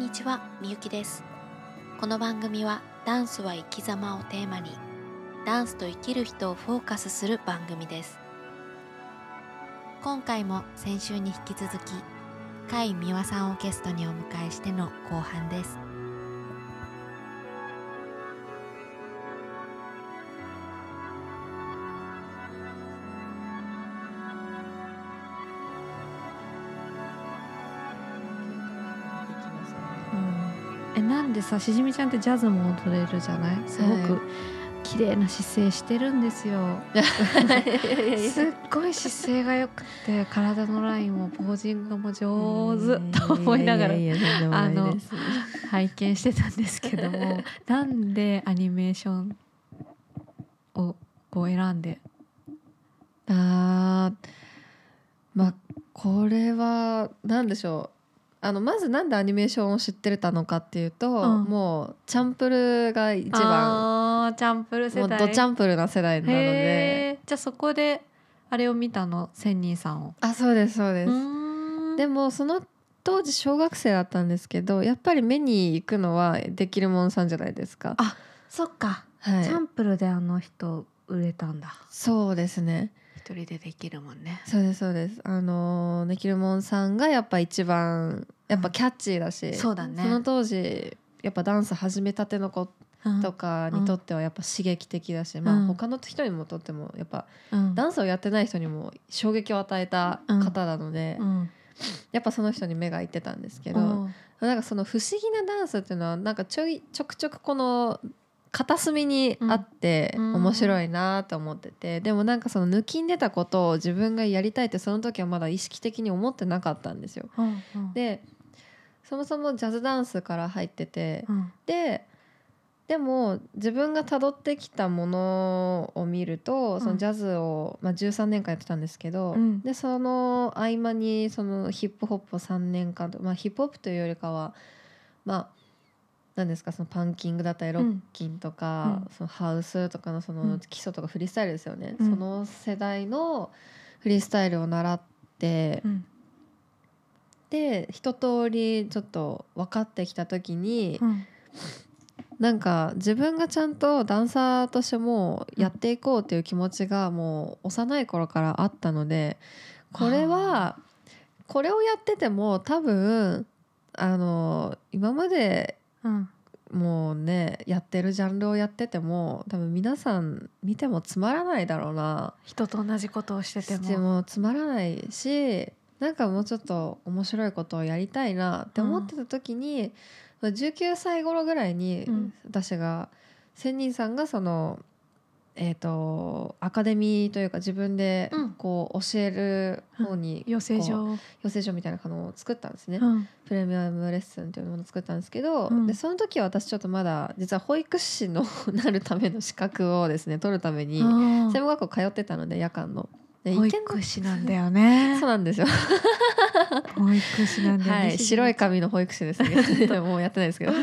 こんにちは、みゆきです。この番組はダンスは生き様をテーマに、ダンスと生きる人をフォーカスする番組です。今回も先週に引き続き、甲斐美和さんをゲストにお迎えしての後半です。でさしじみちゃんってジャズも踊れるじゃない？すごくはい綺麗な姿勢してるんですよ。すっごい姿勢が良くて体のラインもポージングも上手と思いながらあの拝見してたんですけども なんでアニメーションをこう選んで？あーまあこれは何でしょうあのまずなんでアニメーションを知ってたのかっていうと、うん。もうチャンプルが一番。チャンプル世もう代ドチャンプルな世代なので。じゃあそこであれを見たの？千人さんを。あそうですそうです、でももその当時小学生だったんですけどやっぱり目に行くのはできるもんさんじゃないですか。あそっか、はい。チャンプルであの人売れたんだ。そうですね一人でできるもんね。そうですそうです。あのできるもんさんがやっぱ一番やっぱキャッチーだし、そうだね。その当時やっぱダンス始めたての子とかにとってはやっぱ刺激的だし、まうん。あ他の人にもとってもやっぱうん。ダンスをやってない人にも衝撃を与えた方なので、うん。やっぱその人に目がいってたんですけど、うん。なんかその不思議なダンスっていうのはなんかちょいちょくちょくこの片隅にあってうん。面白いなと思ってて、でもなんかその抜きんでたことを自分がやりたいってその時はまだ意識的に思ってなかったんですよ。うんうん。でそもそもジャズダンスから入っててうん。ででも自分が辿ってきたものを見ると、ん。そのジャズを、まあ、13年間やってたんですけど、うん。でその合間にそのヒップホップを3年間と、まあ、ヒップホップというよりかはまあ何ですか？そのパンキングだったりロッキンとか、うん。そのハウスとかのそうのん。基礎とかフリースタイルですよね、うん。その世代のフリースタイルを習って、うん。で一通りちょっと分かってきた時に、うん。なんか自分がちゃんとダンサーとしてもうやっていこうっていう気持ちがもう幼い頃からあったのでこれはこれをやってても多分あの今までうん。もうねやってるジャンルをやってても多分皆さん見てもつまらないだろうな。人と同じことをしてても。してもつまらないしなんかもうちょっと面白いことをやりたいなって思ってた時に、まあ19歳頃ぐらいにうん。私が千人さんがその、えー、とアカデミーというか自分でうん。こう教える方に養成こう所養成所みたいなのを作ったんですね、うん。プレミアムレッスンっていうものを作ったんですけど、うん。でその時は私ちょっとまだ実は保育士のなるための資格をですね取るために専門学校通ってたので夜間の。で保育士なんだよね。そうなんですよ。保育士なんだよね、はい、白い髪の保育士ですね。でももうやってないですけど。い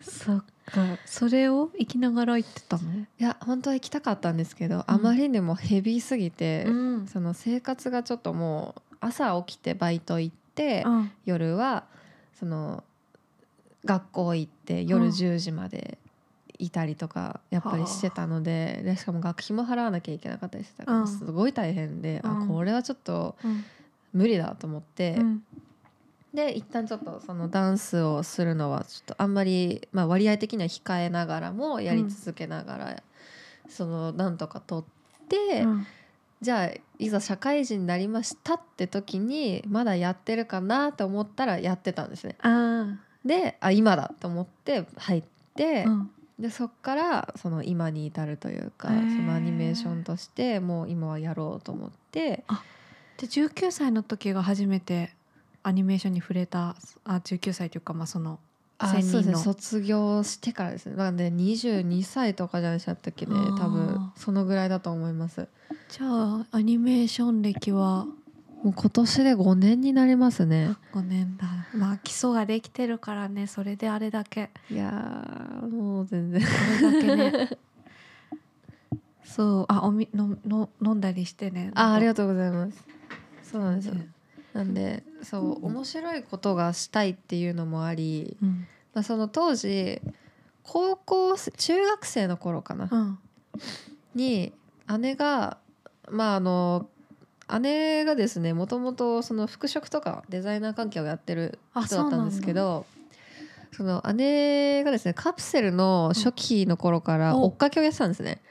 そっかそれを生きながら行ってたの？や、本当は行きたかったんですけど、あまりにもヘビーすぎて、ん。その生活がちょっともう朝起きてバイト行って、うん。夜はその学校行って夜うん10時までいたりとかやっぱりしてたので、でしかも学費も払わなきゃいけなかったりしてたから、うん。すごい大変で、うん。あこれはちょっとうん。無理だと思って。うんで一旦ちょっとそのダンスをするのはちょっとあんまり、まあ、割合的には控えながらもやり続けながら、そのなんとか取って、うん。じゃあいざ社会人になりましたって時にまだやってるかなと思ったらやってたんですね。あであ今だと思って入ってー、うん。でそっからその今に至るというか、そのアニメーションとしてもう今はやろうと思って。で19歳の時が初めてアニメーションに触れたあ19歳というかまあそのあそうですね。卒業してからですね。なんで22歳とかじゃないでしたっけね多分。そのぐらいだと思います。じゃあアニメーション歴は？もう今年で5年になりますね。5年だ。まあ基礎ができてるからねそれであれだけ。いやーもう全然。これだけね。そう。あおみのの飲んだりしてね。あありがととうございます。そうなんですよなんでそう面白いことがしたいっていうのもあり、うん。まあ、その当時高校生中学生の頃かな、うん。に姉がまああの姉がですねもともとその服飾とかデザイナー関係をやってるあ人だったんですけどその姉がですねカプセルの初期の頃からうん。追っかけをやってたんですね。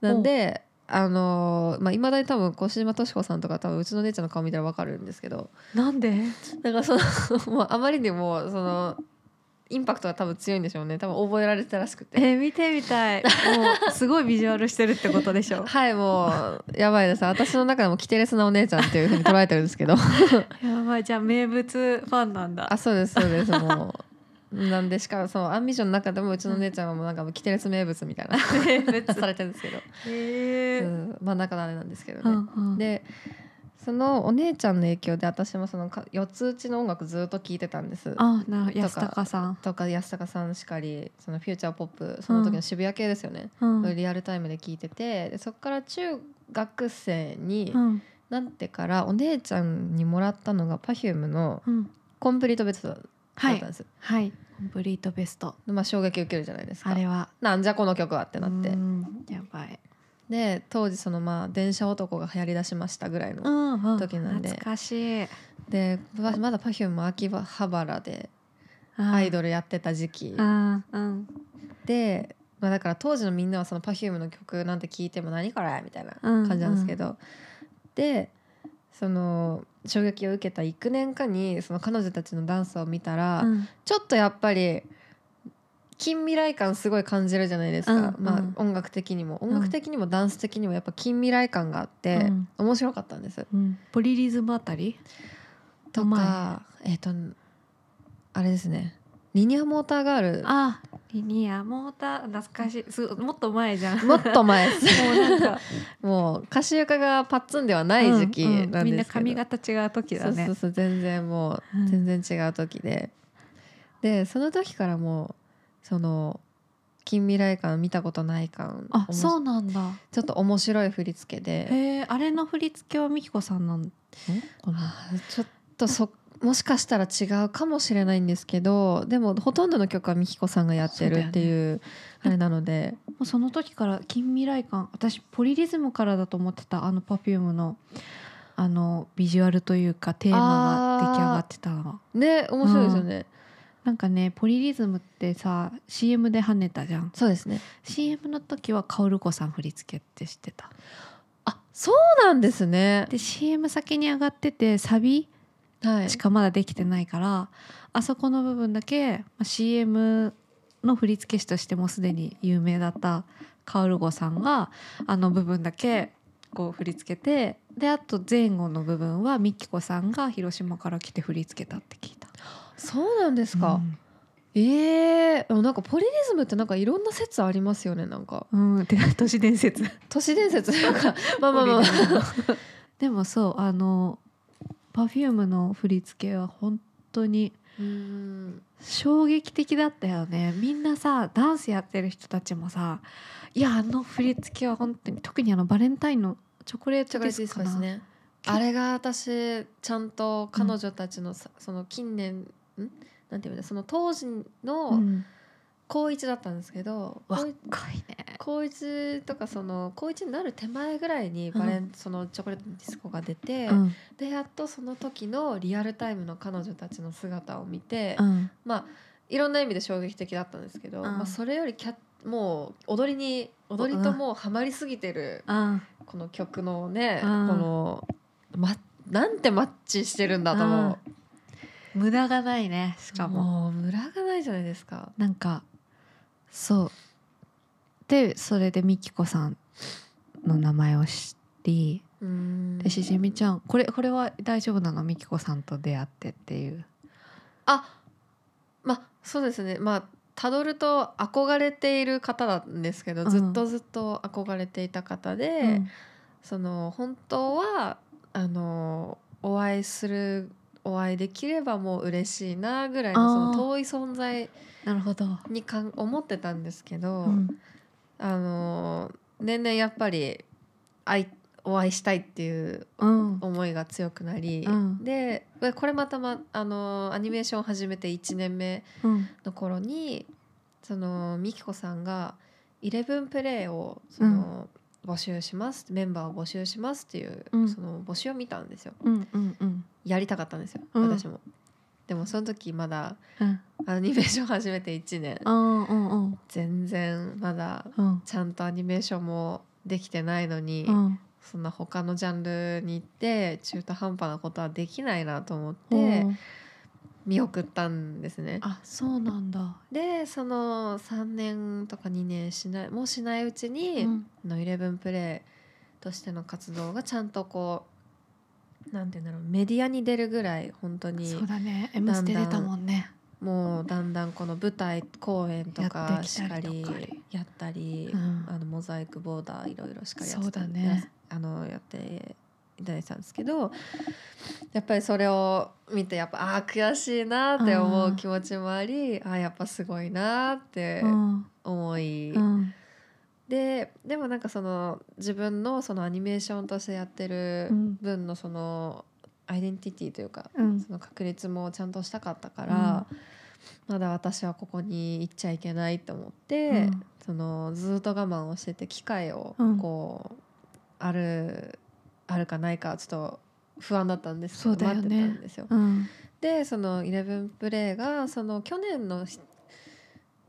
なんであのまあ、未だに多分小島敏子さんとか多分うちの姉ちゃんの顔見たら分かるんですけど。なんで？だからその もうあまりにもそのインパクトが多分強いんでしょうね。多分覚えられてたらしくて。えー見てみたい。もうすごいビジュアルしてるってことでしょ？はいもうやばいです。私の中でもキテレスなお姉ちゃんっていうふうに捉えてるんですけど。やばいじゃあ名物ファンなんだ。あそうですそうです。もうなんでしかもそのアンビションの中でもうちの姉ちゃんはもうなんかもうキテレス名物みたいな名物。されてるんですけど、真ん。中の姉なんですけどうね、んうん。でそのお姉ちゃんの影響で私もそのか四つ打ちの音楽ずっと聴いてたんです。あな安高さん。とか安坂さんしかりそのフューチャーポップその時の渋谷系ですよね、うん。リアルタイムで聴いてて。でそこから中学生にうん。なってからお姉ちゃんにもらったのが Perfume のうん「コンプリートベスト」だはい。ったんです、はい。コンプリートベストまあ、衝撃受けるじゃないですか。あれは。なんじゃこの曲はってなって。うん。やばい。で当時そのまあ電車男が流行りだしましたぐらいの、うんうん。時なんで。懐かしい。でままだ Perfume も秋葉原でアイドルやってた時期。うん。で、まあ、だから当時のみんなはその Perfume の曲なんて聞いても何これみたいなうん。感じなんですけど、でその衝撃を受けた幾年かにその彼女たちのダンスを見たら、うん。ちょっとやっぱり近未来感すごい感じるじゃないですか、うん。まあうん、音楽的にも。ん音楽的にもダンス的にもやっぱ近未来感があって、うん。面白かったんです。うん。ポリリズムあたり？とかえっ、とあれですねリニアモーターガール。あリニアモーター懐かしい。すもっと前じゃん。もっと前です。もうなんか。もう歌手床がパッツンではない時期うんうん。なんみんなですけど、髪型違う時だね。そうそうそう全然もううん。全然違う時で、でその時からもうその近未来感見たことない感あそうなんだ。ちょっと面白い振り付けで。へえあれの振り付けはみきこさんなんのかなちょっとそもしかしたら違うかもしれないんですけどでもほとんどの曲はみきこさんがやってるっていうあれなので。もうその時から近未来感私ポリリズムからだと思ってたあの Perfume のあのビジュアルというかテーマが出来上がってたの。ね面白いですよね、なんかねポリリズムってさ CM で跳ねたじゃん。そうですね。CM の時はカオル子さん振り付けって知ってた。あそうなんですね。で CM 先に上がっててサビはいしかまだできてないからあそこの部分だけまあ CM の振付師としてもすでに有名だったカオルゴさんがあの部分だけこう振り付けてであと前後の部分はミキコさんが広島から来て振り付けたって聞いた。そうなんですか、うん。ええでもなんかポリリズムってなんかいろんな説ありますよねなんか。うん、てか都市伝説。都市伝説。とかまあまあまあ でもそうあの Perfume の振り付けは本当にうん衝撃的だったよね。みんなさダンスやってる人たちもさいやあの振り付けは本当に特にあのバレンタインのチョコレートディスコですね。あれが私ちゃんと彼女たちのさ、その近年ん？なんていうんだその当時うのん、高一だったんですけど、若高一いね。高一とかその高一になる手前ぐらいにバレン、そのチョコレートディスコが出て、うん。でやっとその時のリアルタイムの彼女たちの姿を見て、うん。まあいろんな意味で衝撃的だったんですけど、うん。まあ、それよりキャもう踊りに踊りともうハマりすぎてるあこの曲のね、うん。この、ま、なんてマッチしてるんだと思無駄がないねしうかも。もうムラがないじゃないですか。なんかそう。でそれでみきこさんの名前を知りうん。でしじみちゃんこれこれは大丈夫なの？みきこさんと出会ってっていう。あまあそうですね。まあたどると憧れている方なんですけど、うん。ずっとずっと憧れていた方で、うん。その本当はあのお会いするお会いできればもう嬉しいなぐらいのその遠い存在なるほど、にかん思ってたんですけど、うん。あの年々やっぱり会いお会いしたいっていううん。思いが強くなり、うん。でこれまたまあのアニメーションを始めて1年目うんの頃にそのみきこさんが「イレブンプレイをその、募集しますメンバーを募集しますっていう、うん。その募集を見たんですよ。うんうんうん。やりたかったんですよ、うん。私も。でもその時まだうん。アニメーション始めて1年。うんうんうん。全然まだうん。ちゃんとアニメーションもできてないのに、うん。そんな他のジャンルに行って中途半端なことはできないなと思っうてん。見送ったんですね。あそうなんだ。でその3年とか2年しないもうしないうちに、うん。のイレブンプレイとしての活動がちゃんとこうなんて言うんだろうメディアに出るぐらい本当にそうだね「M ステ」出たもんね。もうだんだんこの舞台公演とやかしたかりやったり、うん。あのモザイクボーダーいろいろしかりやってね。あのやっていただいてたんですけどやっぱりそれを見てやっぱあー悔しいなって思う気持ちもありあーやっぱすごいなってうん。思い、うんででもなんかその自分のそのアニメーションとしてやってるうん。分のそのアイデンティティというかうん。その確立もちゃんとしたかったから、まだ私はここに行っちゃいけないと思って、うん。そのずっと我慢をしてて機会をうん。こう、あるあるかないかちょっと不安だったんですけどね。待ってたんですよ。うん。でその「イレブンプレイがその去年のし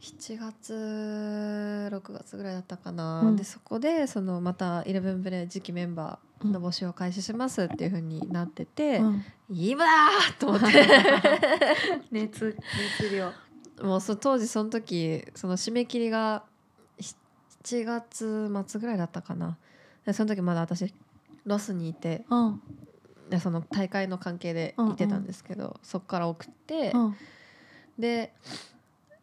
7月6月ぐらいだったかな、うん。でそこでそのまた「イレブンプレイ次期メンバーの募集を開始しますっていう風になってて、うん。今と思って。熱熱量。もうそ当時その時その締め切りが7月末ぐらいだったかな。でその時まだ私ロスにいてうん。でその大会の関係で行ってたんですけど、そこから送って、うん。で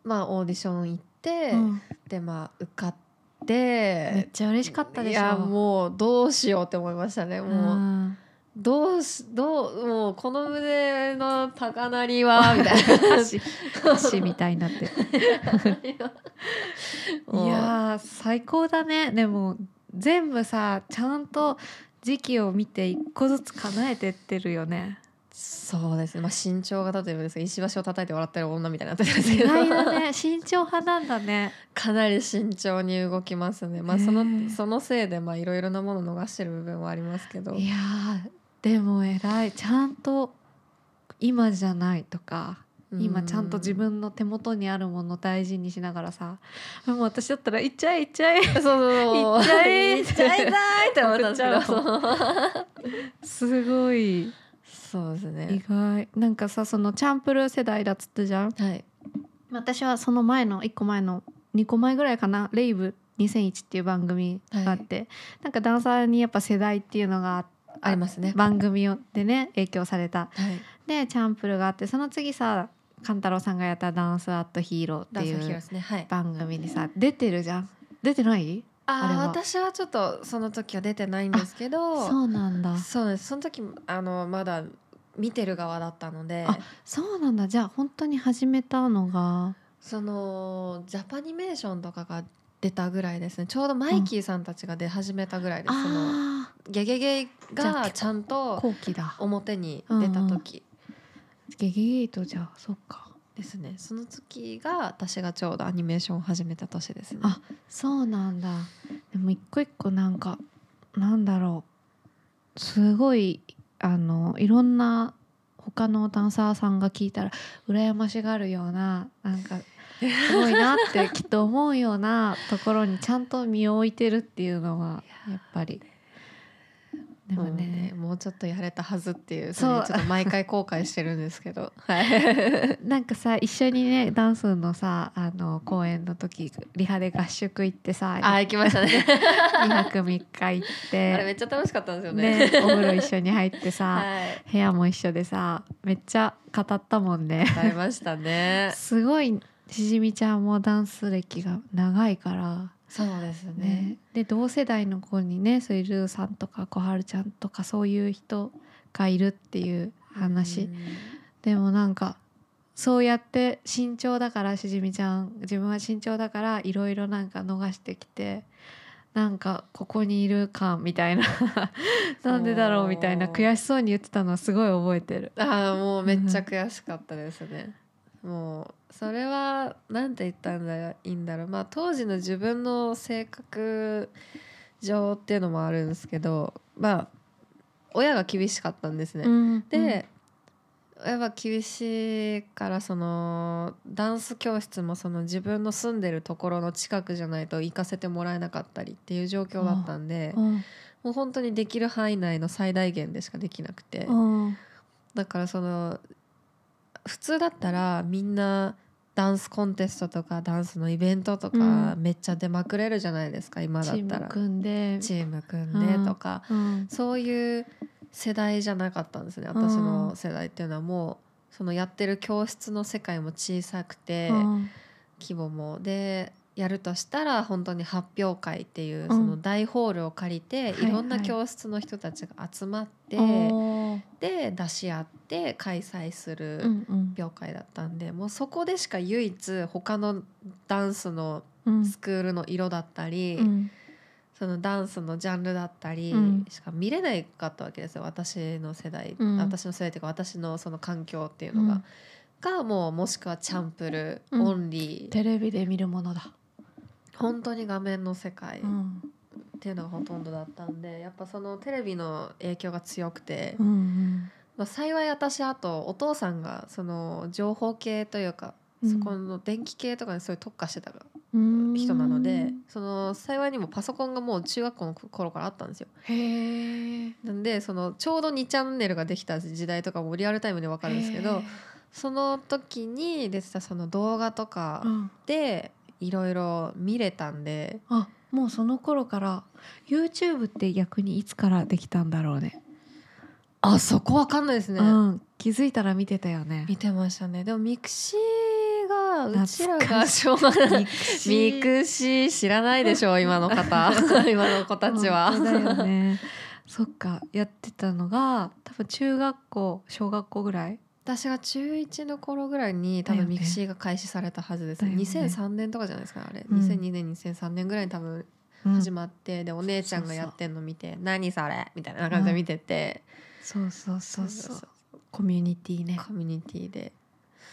まあオーディション行って、うん。でまあ受かっめてっちゃ嬉しかったでしょ。いやもうどうしようって思いましたね。もう、うん。どうしどうもうこの胸の高鳴りはみたいな。歌詞歌詞みたいになって。いやー最高だね。でも全部さちゃんと時期を見て一個ずつ叶えてってるよねそうですね、まあ、身長が例えばですね石橋を叩いて笑ってる女みたいになってるんですけど。ね。慎重派なんだね。かなり慎重に動きますね、まあ、そのそのせいでまあいろいろなものを逃してる部分はありますけど。いやーでも偉い。ちゃんと今じゃないとか今ちゃんと自分の手元にあるものを大事にしながらさ。もう私だったら行っちゃえ行っちゃえ。そうそうそう。行っちゃえ行 っちゃいたいって思ったんですけど。すごいそうです意ね外。なんかさそのチャンプルー世代だっつったじゃん。はい。私はその前の1個前の2個前ぐらいかな「レイブ2001」っていう番組があって、なんかダンサーにやっぱ世代っていうのがあありますね。番組でね影響された。はい。でチャンプルがあってその次さ勘太郎さんがやった「ダンス・アット・ヒーロー」っていダンスヒーローうですね。はい。番組にさ出てるじゃん。出てない？あああ私はちょっとその時は出てないんですけどそうなんだ。そうです。その時あのまだ見てる側だったので。あそうなんだ。じゃあ本当に始めたのが？そのジャパニメーションとかが出たぐらいですね。ちょうどマイキーさんたちが出始めたぐらいです、そのあゲゲゲがちゃんあと表に出た時。ゲゲゲートじゃあそっかですね。その時が私がちょうどアニメーションを始めた年ですね。あそうなんだ。でも一個一個なんかなんだろう。すごいあのいろんな他のダンサーさんが聞いたら羨ましがるようななんかすごいなってきっと思うようなところにちゃんと身を置いてるっていうのはやっぱり。でもねねもうちょっとやれたはずっていうそう。ちょっと毎回後悔してるんですけど。はい。なんかさ一緒にねダンスのさあの公演の時リハで合宿行ってさあ行きましたね。2泊3日行っあれめてっちゃ楽しかったんですよね。ねお風呂一緒に入ってさはい。部屋も一緒でさめっちゃ語ったもんね。ありましたね。すごいしじみちゃんもダンス歴が長いからそうですね。ね。で同世代の子にねそういうルーさんとか小春ちゃんとかそういう人がいるっていう話、うん。でもなんかそうやって慎重だからしじみちゃん。自分は慎重だからいろいろなんか逃してきてなんかここにいる感みたいな。なんでだろうみたいな。悔しそうに言ってたのはすごい覚えてる。ああもうめっちゃ悔しかったですね。もうそれはなんて言ったんだいいんだろう。まあ当時の自分の性格上っていうのもあるんですけどまあ親が厳しかったんですね。うんで、親は厳しいからそのダンス教室もその自分の住んでるところの近くじゃないと行かせてもらえなかったりっていう状況だったんでうん。もう本当にできる範囲内の最大限でしかできなくて。うん。だからその普通だったらみんなダンスコンテストとかダンスのイベントとかうん。めっちゃ出まくれるじゃないですか今チームだったら。組んで、チーム組んでとか。うん。そういう世代じゃなかったんですね私の世代っていうのは。もうそのやってる教室の世界も小さくてうん。規模も。でやるとしたら本当に発表会っていううん。その大ホールを借りてはいい。ろんな教室の人たちが集まってで出し合って開催する発表会だったんでもうそこでしか唯一他のダンスのうん。スクールの色だったり、うん。そのダンスのジャンルだったりうん。しか見れないかったわけですよ私の世代、うん。私の世代っていうか私のその環境っていうのが、がもうもしくはチャンプル、うん。オンリー。テレビで見るものだ。本当に画面の世界っうん。ていうのがほとんどだったんでやっぱそのテレビの影響が強くて、うんうん。まあ、幸い私あとお父さんがその情報系というか、うん。そこの電気系とかにそういう特化してたうん。人なので、その幸いにもパソコンがもう中学校の頃からあったんですよ。なんでそのちょうど2チャンネルができた時代とかもリアルタイムで分かるんですけどその時に出てたその動画とうかん。でいろいろ見れたんであもうその頃から YouTube って逆にいつからできたんだろうね。あそこ分かんないですね、うん気づいたら見てたよね。見てましたねでもミクシーがうちらが懐かしいしょうがないミクシー知らないでしょ今の方 今の子たちはね。そっかやってたのが多分中学校小学校ぐらい。私が中1の頃ぐらいに多分ミクシーが開始されたはずです、ね。2003年とかじゃないですかあれ、うん。2002年2003年ぐらいに多分うん始まって、でお姉ちゃんがやってんの見て「何それ?」みたいな感じで見てて、そうそうそうそう。そうコミュニティね。コミュニティで。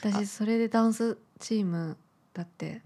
私それでダンスチームだって、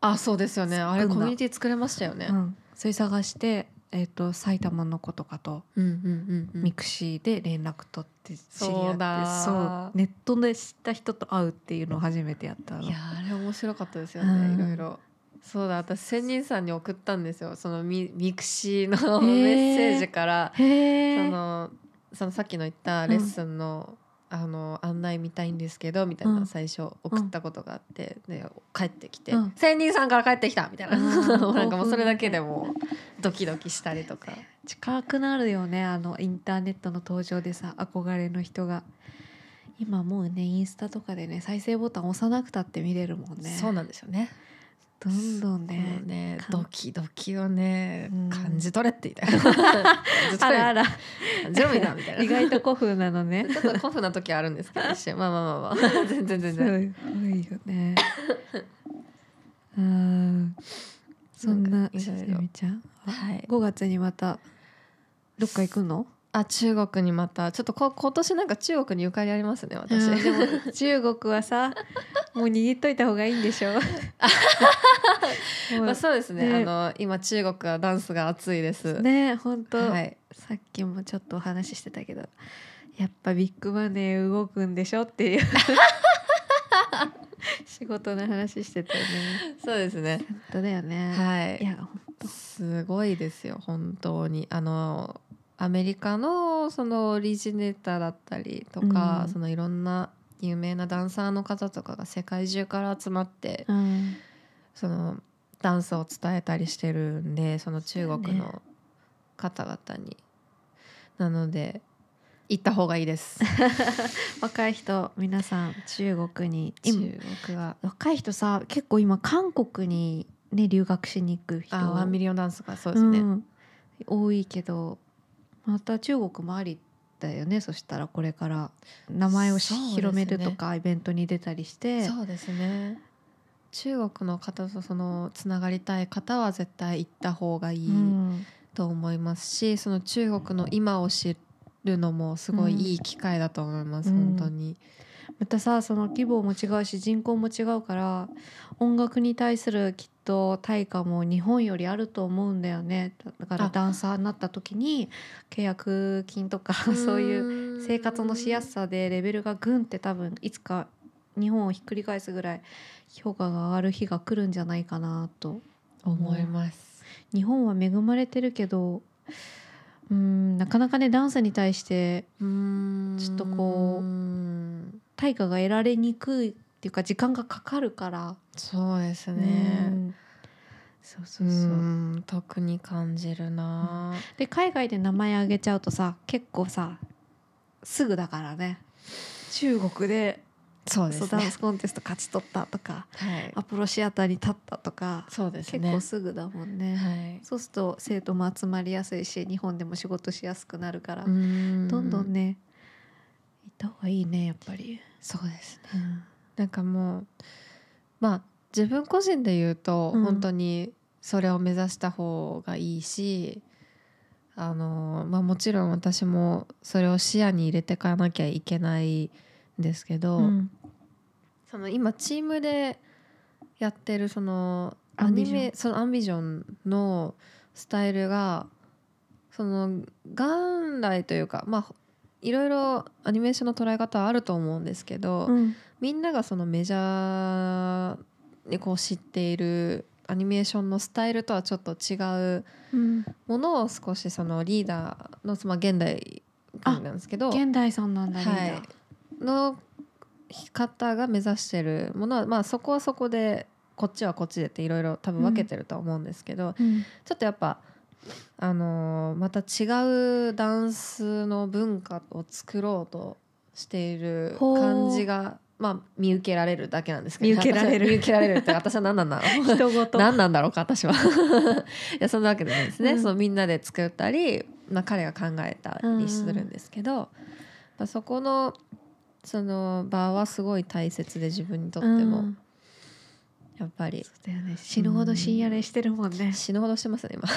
あそうですよね。あれコミュニティ作れましたよね、うん、それ探して、えー、と埼玉の子とかとミクシーで連絡取って知り合って、そうだそうネットで知った人と会うっていうのを初めてやったの。いやあれ面白かったですよね、うん。いろいろ。そうだ私仙人さんに送ったんですよ。そのミミクシーのメッセージから。そのそのさっきの言ったレッスンの,、あの案内見たいんですけどみたいなうん最初送ったことがあって、で帰ってきてうん「仙人さんから帰ってきた!」みたいな、うん なんかもうそれだけでもうドキドキしたりとか。近くなるよねあのインターネットの登場でさ憧れの人が今もうねインスタとかでね再生ボタン押さなくたって見れるもんねそうなんですよね。どんどんもねうねドキドキをね、うん。感じ取れって言いた あらあら。感じろみたいな。意外と古風なのね。ちょっと古風な時あるんですけど一瞬。まあまあまあまあ。全然全す然。ごいよね。うん。そんなしみちゃん。はい。5月にまたどっか行くの？あ中国にまた。ちょっとこ今年なんか中国にゆかりありますね私。うん。でも中国はさもう握っといた方がいいんでしょ まあそうですね。ね。あの今中国はダンスが熱いです。ね本当、はい。さっきもちょっとお話ししてたけどやっぱビッグマネー動くんでしょっていう。仕事の話してたよね。そうですね。本当だよね、、はい。い。やほんすごいですよ本当に。あのアメリカのそのオリジネーターだったりとか、うん。そのいろんな有名なダンサーの方とかが世界中から集まって、うん。そのダンスを伝えたりしてるんでその中国の方々に、なので行った方がいいです。若い人皆さん中国に中今国は。若い人さ結構今韓国にね留学しに行く人。あワンミリオンダンスがそうですね、うん。多いけどまた中国もありだよねそしたらこれから。名前を広めるとかイベントに出たりして。そうですね。中国の方とそのつながりたい方は絶対行った方がいいうんと思いますし、その中国の今を知るのもすごいいい機会だと思います、うん。本当に。またさその規模も違うし人口も違うから音楽に対するきっと対価も日本よりあると思うんだよね。だからあ。ダンサーになった時に契約金とかそういうう生活のしやすさでレベルがグンって多分いつか日本をひっくり返すぐらい評価が上がる日が来るんじゃないかなと。思います。日本は恵まれてるけどうんなかなかねダンスに対してちょっとこううん対価が得られにくいっていうか時間がかかるからそうですうね。んそううそうそう、ん特に感じるな。で海外で名前挙げちゃうとさ結構さすぐだからね中国でそうですねダンス。コンテスト勝ち取ったとかはい。アポロシアターに立ったとか、そうですね。結構すぐだもんね、はい。そうすると生徒も集まりやすいし日本でも仕事しやすくなるから、どんどんどんね行った方がいいねやっぱり、そうですね。うん。なんかもうまあ自分個人で言うと、うん。本当にそれを目指した方がいいしあの、まあ、もちろん私もそれを視野に入れていかなきゃいけないんですけど、うん。その今チームでやってるそのアニメそのアンビジョンのスタイルがその元来というかまあいろいろアニメーションの捉え方はあると思うんですけど、うん。みんながそのメジャーにこう知っているアニメーションのスタイルとはちょっと違ううん、ものを少しそのリーダーの、まあ、現代なんですけど現代さんなんだはい、の方が目指してるものは、まあ、そこはそこでこっちはこっちでっていろいろ多分分けてるとは思うんですけど、うん。ちょっとやっぱ、あのーまた違うダンスの文化を作ろうとしている感じが、まあ、見受けられるだけなんですけど。見受けられる。見受けられるって私は何なんだろう。人ごと何なんだろうか私は。いやそんなわけでないですね、うん。そのみんなで作ったり、まあ、彼が考えたりするんですけど、まあ、そこのその場はすごい大切で自分にとっても、うんやっぱり。そうだよね。死ぬほど深夜練してるもんね、死ぬほどしてますね今。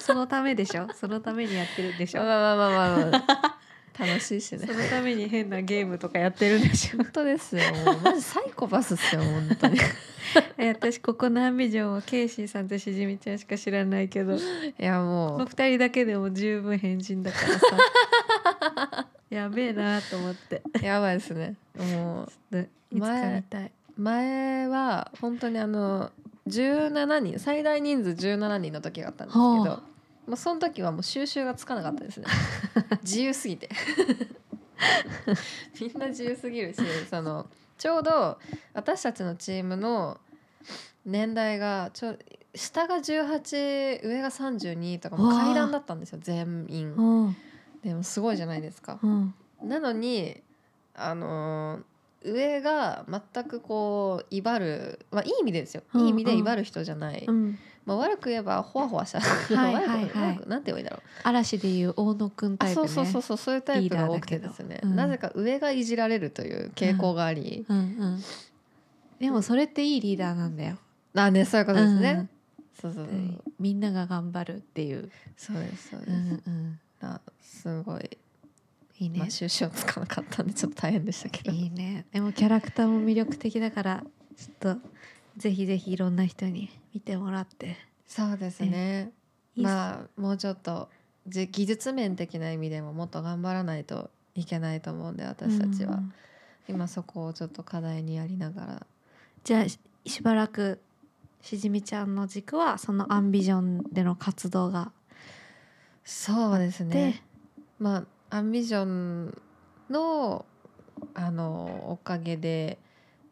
そのためでしょ？そのためにやってるんでしょ？まあまあまあまあまあ楽しいしね。そのために変なゲームとかやってるんでしょ？本当ですよ。もうマジサイコパスっすよ本当に。い え私ここのアンビジョンはケイシーさんとしじみちゃんしか知らないけど。やこもう。の二人だけでも十分変人だからさ。やべえなと思って。やばいですね。もう。いつか見たい前は本当にあの17人最大人数17人の時があったんですけど、はあ。まあ、その時はもう収集がつかなかったですね。自由すぎて。みんな自由すぎるしそのちょうど私たちのチームの年代がちょ下が18上が32とかも階段だったんですよ全員。うんでもすごいじゃないですか。うんなのにあのー上が全くこう威張る、まあ、いい意味でですよ、うんいい意味で威張る人じゃない、うん。まあ、悪く言えばほわほわしたはいはいはい。なんて言えばいいんだろう。嵐でいう大野くんタあイプね。そうそうそうそういうタイプが多くてですね、うん。なぜか上がいじられるという傾向があり、うんうんでもそれっていいリーダーなんだよ、あねそういうことですね、そうそうみんなが頑張るっていう、そうですそうです、うんうん、あすごい、いいね。つかなかったんでちょっと大変でしたけど。いいね。でもキャラクターも魅力的だからちょっとぜひぜひいろんな人に見てもらって。そうですね。まあもうちょっとじ技術面的な意味でももっと頑張らないといけないと思うんで私たちは、うん今そこをちょっと課題にやりながら。じゃあししばらくしじみちゃんの軸はそのアンビジョンでの活動がそうですで、ね。まあアンビジョンのあのおかげで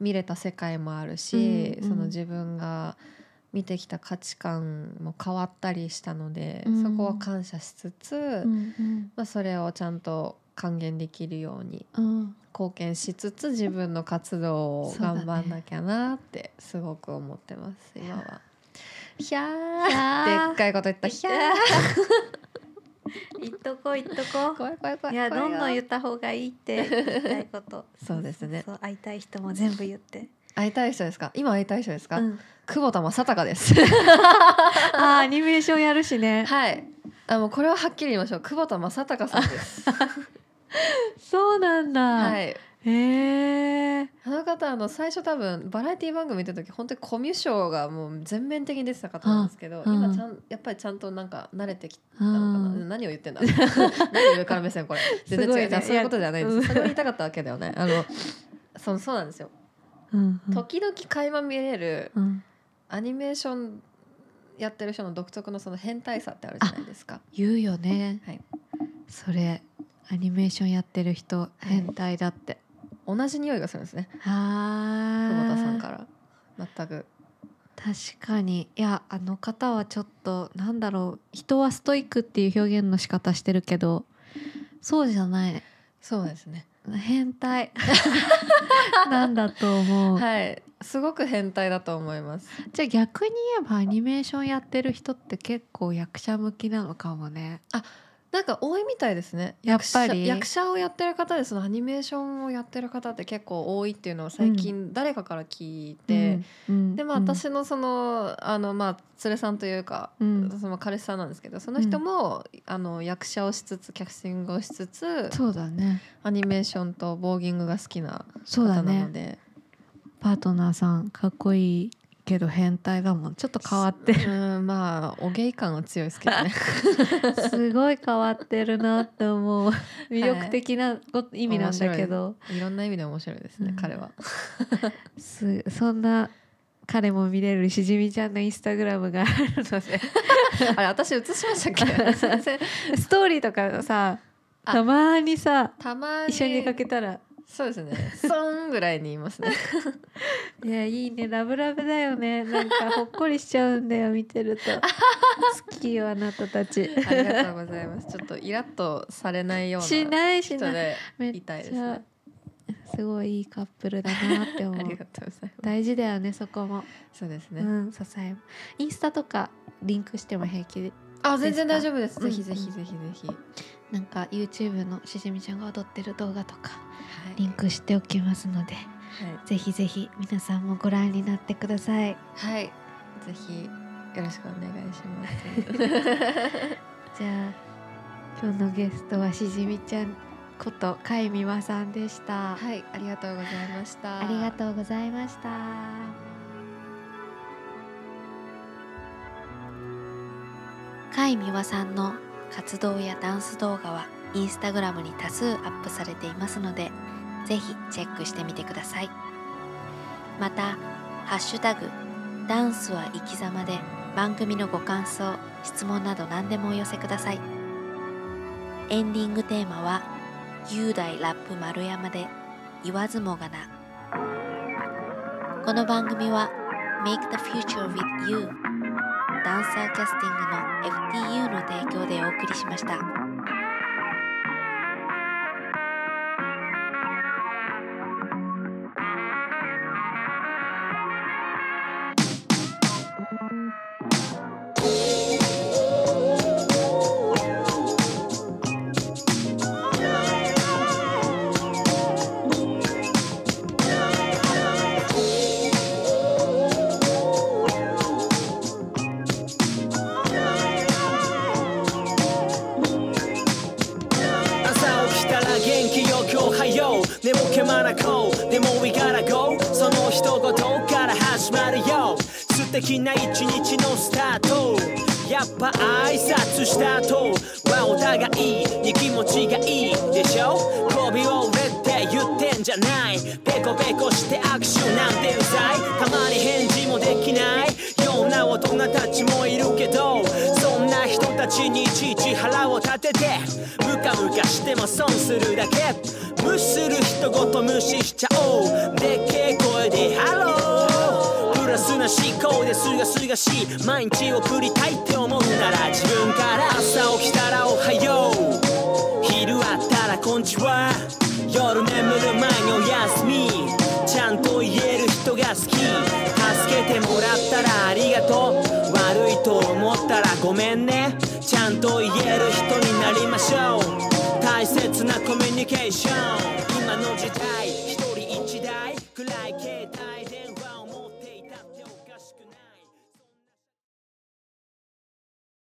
見れた世界もあるし、うんうん。その自分が見てきた価値観も変わったりしたので、うん。そこは感謝しつつ、うんまあ、それをちゃんと還元できるようにうん。うん、貢献しつつ自分の活動を頑張んなきゃなってすごく思ってます、今は。ひゃー。でっかいこと言った。ひゃー言っとこう 言っとこ怖い怖い怖い。ういやどんどん言った方がいいって言いたいこと。そうですね。そう会いたい人も全部言って。会いたい人ですか？今会いたい人ですか、うん。久保田正孝です。あーアニメーションやるしね。はい。あもうこれははっきり言いましょう。久保田正孝さんです。そうなんだ、はいへえあの方あの最初多分バラエティ番組見てた時本当にコミュ障がもう全面的に出てた方なんですけど、うん。今ちゃんやっぱりちゃんとなんか慣れてきたのかな、うん。何を言ってんだ？何上から目線これ？全然違う、ねじゃあそういうことじゃない。ですそれを言いたかったわけだよね。あのそうそうなんですよ。うんうん。時々垣間見れるうん。アニメーションやってる人の独特のその変態さってあるじゃないですか。言うよね、はい。それアニメーションやってる人変態だって、同じ匂いがするんですね。あ久保田さんから。全く。確かに。いやあの方はちょっとなんだろう人はストイックっていう表現の仕方してるけどそうじゃない。そうですね。変態。なんだと思う、はい。すごく変態だと思います。じゃあ逆に言えばアニメーションやってる人って結構役者向きなのかもねなんか多いみたいですね。やっぱり。役者役者をやってる方でそのアニメーションをやってる方って結構多いっていうのを最近誰かから聞いて、うん。うん。でも私のそのあのまあ連れさんというか、うん。その彼氏さんなんですけどその人も、あの役者をしつつキャスティングをしつつそうだね。アニメーションとボーギングが好きなそうだ方なのね。でパートナーさんかっこいいけど変態だもん。ちょっと変わってる。うんまあおゲイ感は強いですけどね。すごい変わってるなって思う。魅力的なこ意味なんだけど、い。ろんな意味で面白いですね、うん。彼は。すそんな彼も見れるしじみちゃんのインスタグラムがあるので。あれ私映しましたっけ？ストーリーとかさあたまにさたまに。一緒に出かけたらそうですね。そんぐらいに言いますね。いやいいね。ラブラブだよね。なんかほっこりしちゃうんだよ見てると。好きよあなたたち。ありがとうございます。ちょっとイラッとされないようなしないしない。人でめっいですね。すごいいいカップルだなって思ありうがとうございます。大事だよねそこも、そうですね、うん支えインスタとかリンクしても平気であ全然大丈夫です。うんぜひぜひぜひぜひ、はなんか YouTube のしじみちゃんが踊ってる動画とかい。リンクしておきますのではい、ぜひぜひ皆さんもご覧になってください。はい、ぜひよろしくお願いします。じゃあ今日のゲストはしじみちゃんこと甲斐美和さんでした、はい。ありがとうございました。ありがとうございました。甲斐美和さんの活動やダンス動画はインスタグラムに多数アップされていますのでぜひチェックしてみてください。また「ハッシュタグダンスは生き様」で番組のご感想質問など何でもお寄せください。エンディングテーマは「雄大ラップ丸山」で言わずもがな。この番組は Make the Future with You ダンサーキャスティングの FTU の提供でお送りしました。いいでしょ？媚びを売れって言ってんじゃない。ペコペコして握手なんてうざい。たまに返事もできない。ような大人たちもいるけどそんな人たちにいちいち腹を立ててムカムカしても損するだけ。無視する人ごと無視しちゃおう。思いですがすがしい毎日送りたいって思うなら自分から朝起きたらおはよう。昼あったらこんちは。夜眠る前におやすみ。ちゃんと言える人が好き。助けてもらったらありがとう。悪いと思ったらごめんね。ちゃんと言える人になりましょう。大切なコミュニケーション。今の時代。一人一台。暗い